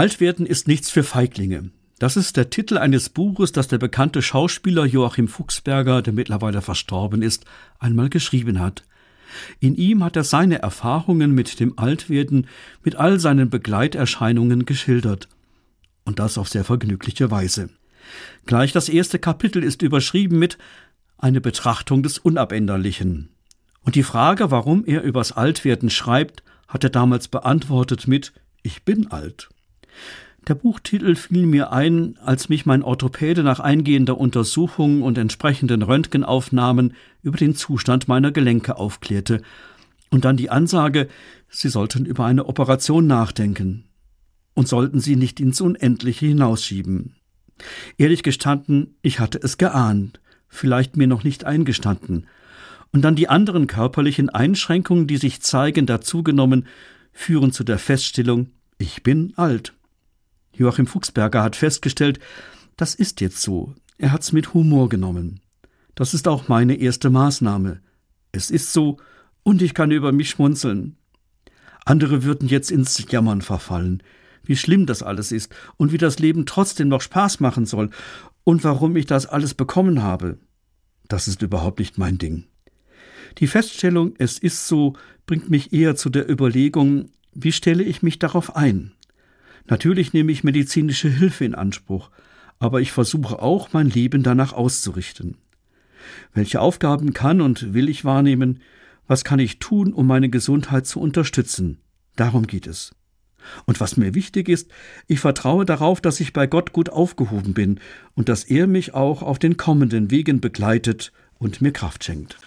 Altwerden ist nichts für Feiglinge. Das ist der Titel eines Buches, das der bekannte Schauspieler Joachim Fuchsberger, der mittlerweile verstorben ist, einmal geschrieben hat. In ihm hat er seine Erfahrungen mit dem Altwerden, mit all seinen Begleiterscheinungen geschildert. Und das auf sehr vergnügliche Weise. Gleich das erste Kapitel ist überschrieben mit eine Betrachtung des Unabänderlichen. Und die Frage, warum er übers Altwerden schreibt, hat er damals beantwortet mit Ich bin alt. Der Buchtitel fiel mir ein, als mich mein Orthopäde nach eingehender Untersuchung und entsprechenden Röntgenaufnahmen über den Zustand meiner Gelenke aufklärte, und dann die Ansage, Sie sollten über eine Operation nachdenken und sollten sie nicht ins Unendliche hinausschieben. Ehrlich gestanden, ich hatte es geahnt, vielleicht mir noch nicht eingestanden, und dann die anderen körperlichen Einschränkungen, die sich zeigen, dazugenommen, führen zu der Feststellung, ich bin alt. Joachim Fuchsberger hat festgestellt, das ist jetzt so. Er hat's mit Humor genommen. Das ist auch meine erste Maßnahme. Es ist so, und ich kann über mich schmunzeln. Andere würden jetzt ins Jammern verfallen, wie schlimm das alles ist und wie das Leben trotzdem noch Spaß machen soll und warum ich das alles bekommen habe. Das ist überhaupt nicht mein Ding. Die Feststellung, es ist so, bringt mich eher zu der Überlegung, wie stelle ich mich darauf ein? Natürlich nehme ich medizinische Hilfe in Anspruch, aber ich versuche auch, mein Leben danach auszurichten. Welche Aufgaben kann und will ich wahrnehmen? Was kann ich tun, um meine Gesundheit zu unterstützen? Darum geht es. Und was mir wichtig ist, ich vertraue darauf, dass ich bei Gott gut aufgehoben bin und dass er mich auch auf den kommenden Wegen begleitet und mir Kraft schenkt.